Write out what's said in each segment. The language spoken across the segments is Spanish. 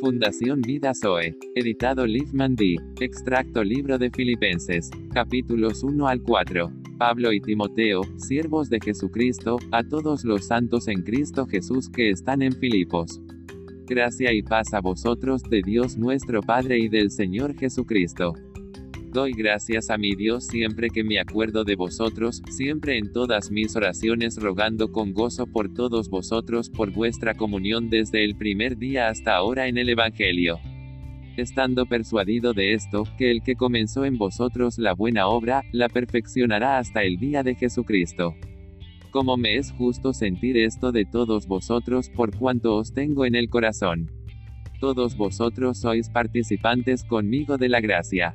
Fundación Vida Zoe. Editado Liefman D. Extracto Libro de Filipenses. Capítulos 1 al 4. Pablo y Timoteo, siervos de Jesucristo, a todos los santos en Cristo Jesús que están en Filipos. Gracia y paz a vosotros de Dios nuestro Padre y del Señor Jesucristo. Doy gracias a mi Dios siempre que me acuerdo de vosotros, siempre en todas mis oraciones rogando con gozo por todos vosotros por vuestra comunión desde el primer día hasta ahora en el Evangelio. Estando persuadido de esto, que el que comenzó en vosotros la buena obra, la perfeccionará hasta el día de Jesucristo. Como me es justo sentir esto de todos vosotros por cuanto os tengo en el corazón. Todos vosotros sois participantes conmigo de la gracia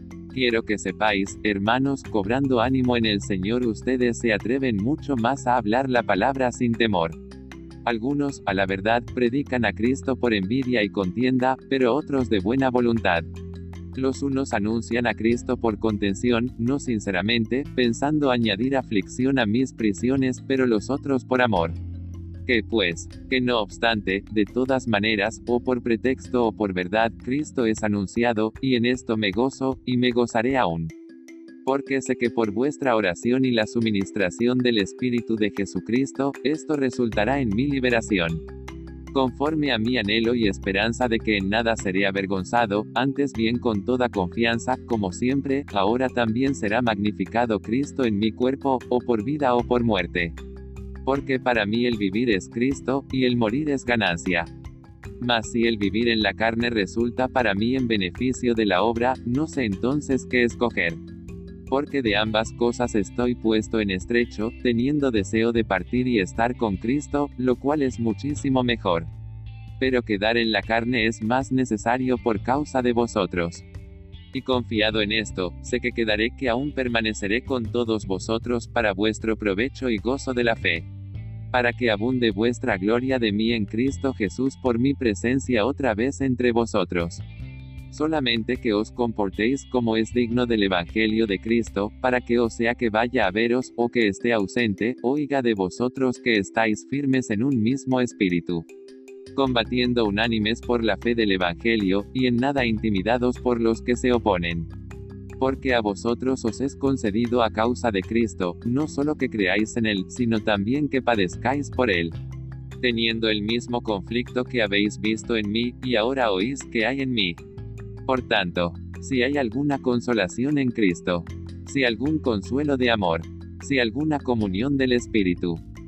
Quiero que sepáis, hermanos, cobrando ánimo en el Señor ustedes se atreven mucho más a hablar la palabra sin temor. Algunos, a la verdad, predican a Cristo por envidia y contienda, pero otros de buena voluntad. Los unos anuncian a Cristo por contención, no sinceramente, pensando añadir aflicción a mis prisiones, pero los otros por amor que pues, que no obstante, de todas maneras, o por pretexto o por verdad, Cristo es anunciado, y en esto me gozo, y me gozaré aún. Porque sé que por vuestra oración y la suministración del Espíritu de Jesucristo, esto resultará en mi liberación. Conforme a mi anhelo y esperanza de que en nada seré avergonzado, antes bien con toda confianza, como siempre, ahora también será magnificado Cristo en mi cuerpo, o por vida o por muerte porque para mí el vivir es Cristo, y el morir es ganancia. Mas si el vivir en la carne resulta para mí en beneficio de la obra, no sé entonces qué escoger. Porque de ambas cosas estoy puesto en estrecho, teniendo deseo de partir y estar con Cristo, lo cual es muchísimo mejor. Pero quedar en la carne es más necesario por causa de vosotros. Y confiado en esto, sé que quedaré que aún permaneceré con todos vosotros para vuestro provecho y gozo de la fe. Para que abunde vuestra gloria de mí en Cristo Jesús por mi presencia otra vez entre vosotros. Solamente que os comportéis como es digno del Evangelio de Cristo, para que o sea que vaya a veros, o que esté ausente, oiga de vosotros que estáis firmes en un mismo espíritu combatiendo unánimes por la fe del Evangelio, y en nada intimidados por los que se oponen. Porque a vosotros os es concedido a causa de Cristo, no solo que creáis en Él, sino también que padezcáis por Él. Teniendo el mismo conflicto que habéis visto en mí, y ahora oís que hay en mí. Por tanto, si hay alguna consolación en Cristo, si algún consuelo de amor, si alguna comunión del Espíritu,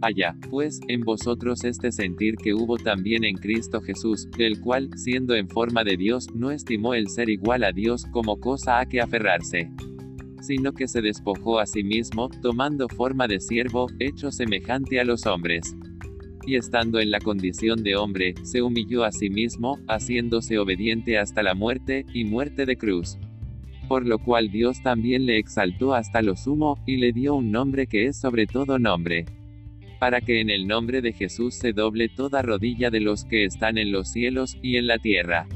Allá, pues, en vosotros este sentir que hubo también en Cristo Jesús, el cual, siendo en forma de Dios, no estimó el ser igual a Dios como cosa a que aferrarse sino que se despojó a sí mismo, tomando forma de siervo, hecho semejante a los hombres. Y estando en la condición de hombre, se humilló a sí mismo, haciéndose obediente hasta la muerte, y muerte de cruz. Por lo cual Dios también le exaltó hasta lo sumo, y le dio un nombre que es sobre todo nombre para que en el nombre de Jesús se doble toda rodilla de los que están en los cielos, y en la tierra,